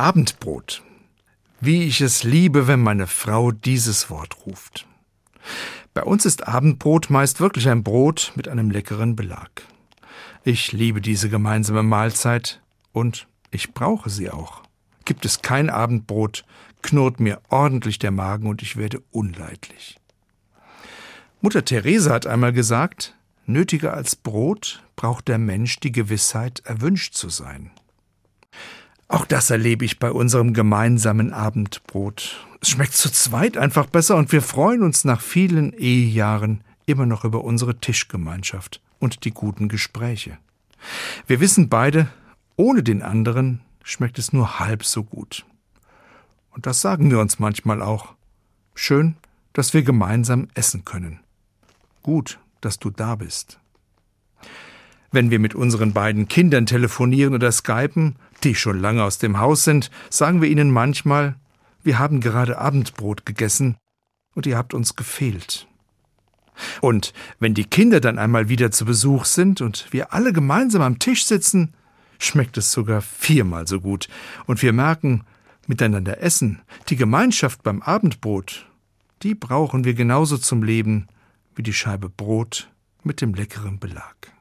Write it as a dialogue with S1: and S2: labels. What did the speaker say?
S1: Abendbrot. Wie ich es liebe, wenn meine Frau dieses Wort ruft. Bei uns ist Abendbrot meist wirklich ein Brot mit einem leckeren Belag. Ich liebe diese gemeinsame Mahlzeit und ich brauche sie auch. Gibt es kein Abendbrot, knurrt mir ordentlich der Magen und ich werde unleidlich. Mutter Therese hat einmal gesagt, nötiger als Brot braucht der Mensch die Gewissheit, erwünscht zu sein. Auch das erlebe ich bei unserem gemeinsamen Abendbrot. Es schmeckt zu zweit einfach besser und wir freuen uns nach vielen Ehejahren immer noch über unsere Tischgemeinschaft und die guten Gespräche. Wir wissen beide, ohne den anderen schmeckt es nur halb so gut. Und das sagen wir uns manchmal auch. Schön, dass wir gemeinsam essen können. Gut, dass du da bist. Wenn wir mit unseren beiden Kindern telefonieren oder skypen, die schon lange aus dem Haus sind, sagen wir ihnen manchmal, wir haben gerade Abendbrot gegessen und ihr habt uns gefehlt. Und wenn die Kinder dann einmal wieder zu Besuch sind und wir alle gemeinsam am Tisch sitzen, schmeckt es sogar viermal so gut und wir merken, miteinander essen, die Gemeinschaft beim Abendbrot, die brauchen wir genauso zum Leben wie die Scheibe Brot mit dem leckeren Belag.